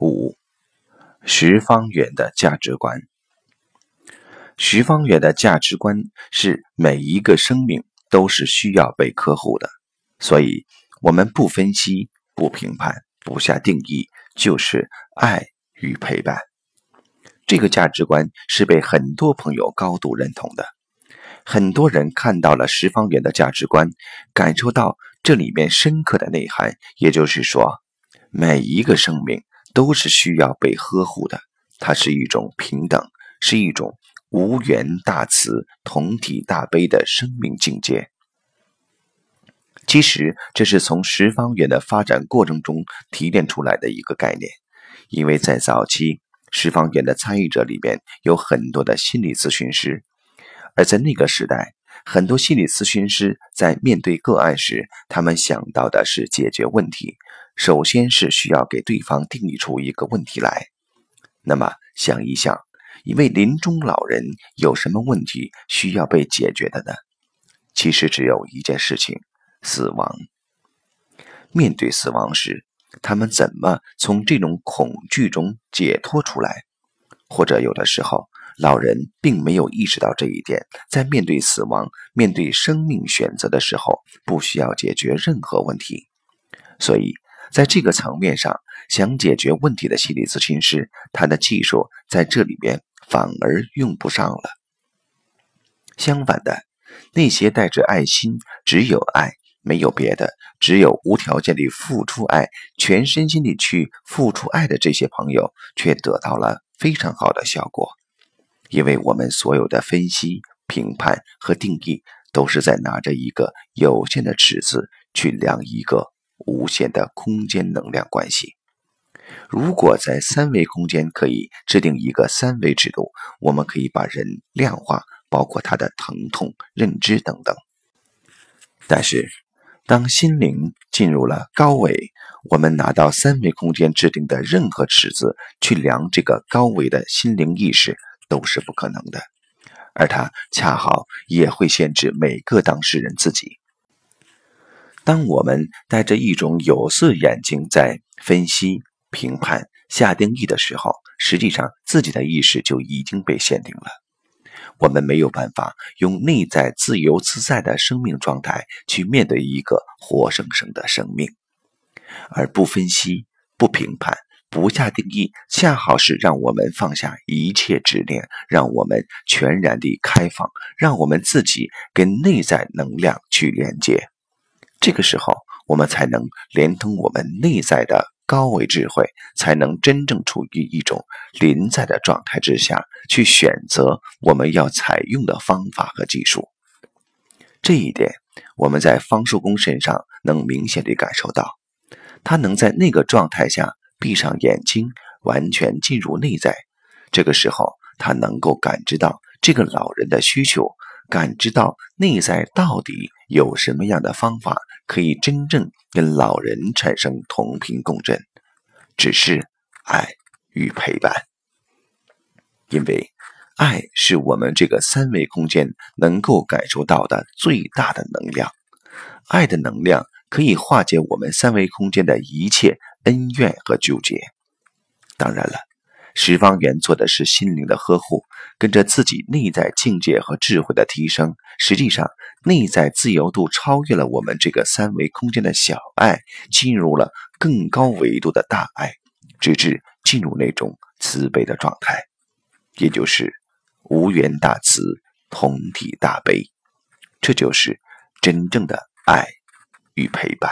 五，十方远的价值观。十方远的价值观是每一个生命都是需要被呵护的，所以我们不分析、不评判、不下定义，就是爱与陪伴。这个价值观是被很多朋友高度认同的。很多人看到了十方圆的价值观，感受到这里面深刻的内涵，也就是说，每一个生命。都是需要被呵护的，它是一种平等，是一种无缘大慈、同体大悲的生命境界。其实，这是从十方缘的发展过程中提炼出来的一个概念。因为在早期，十方缘的参与者里面有很多的心理咨询师，而在那个时代，很多心理咨询师在面对个案时，他们想到的是解决问题。首先是需要给对方定义出一个问题来。那么想一想，一位临终老人有什么问题需要被解决的呢？其实只有一件事情：死亡。面对死亡时，他们怎么从这种恐惧中解脱出来？或者有的时候，老人并没有意识到这一点，在面对死亡、面对生命选择的时候，不需要解决任何问题。所以。在这个层面上，想解决问题的心理咨询师，他的技术在这里边反而用不上了。相反的，那些带着爱心、只有爱没有别的、只有无条件的付出爱、全身心的去付出爱的这些朋友，却得到了非常好的效果。因为我们所有的分析、评判和定义，都是在拿着一个有限的尺子去量一个。无限的空间能量关系。如果在三维空间可以制定一个三维制度，我们可以把人量化，包括他的疼痛、认知等等。但是，当心灵进入了高维，我们拿到三维空间制定的任何尺子去量这个高维的心灵意识，都是不可能的。而它恰好也会限制每个当事人自己。当我们带着一种有色眼睛在分析、评判、下定义的时候，实际上自己的意识就已经被限定了。我们没有办法用内在自由自在的生命状态去面对一个活生生的生命，而不分析、不评判、不下定义，恰好是让我们放下一切执念，让我们全然的开放，让我们自己跟内在能量去连接。这个时候，我们才能连通我们内在的高维智慧，才能真正处于一种临在的状态之下，去选择我们要采用的方法和技术。这一点，我们在方树公身上能明显的感受到，他能在那个状态下闭上眼睛，完全进入内在。这个时候，他能够感知到这个老人的需求。感知到内在到底有什么样的方法可以真正跟老人产生同频共振，只是爱与陪伴。因为爱是我们这个三维空间能够感受到的最大的能量，爱的能量可以化解我们三维空间的一切恩怨和纠结。当然了。十方圆做的是心灵的呵护，跟着自己内在境界和智慧的提升，实际上内在自由度超越了我们这个三维空间的小爱，进入了更高维度的大爱，直至进入那种慈悲的状态，也就是无缘大慈，同体大悲，这就是真正的爱与陪伴。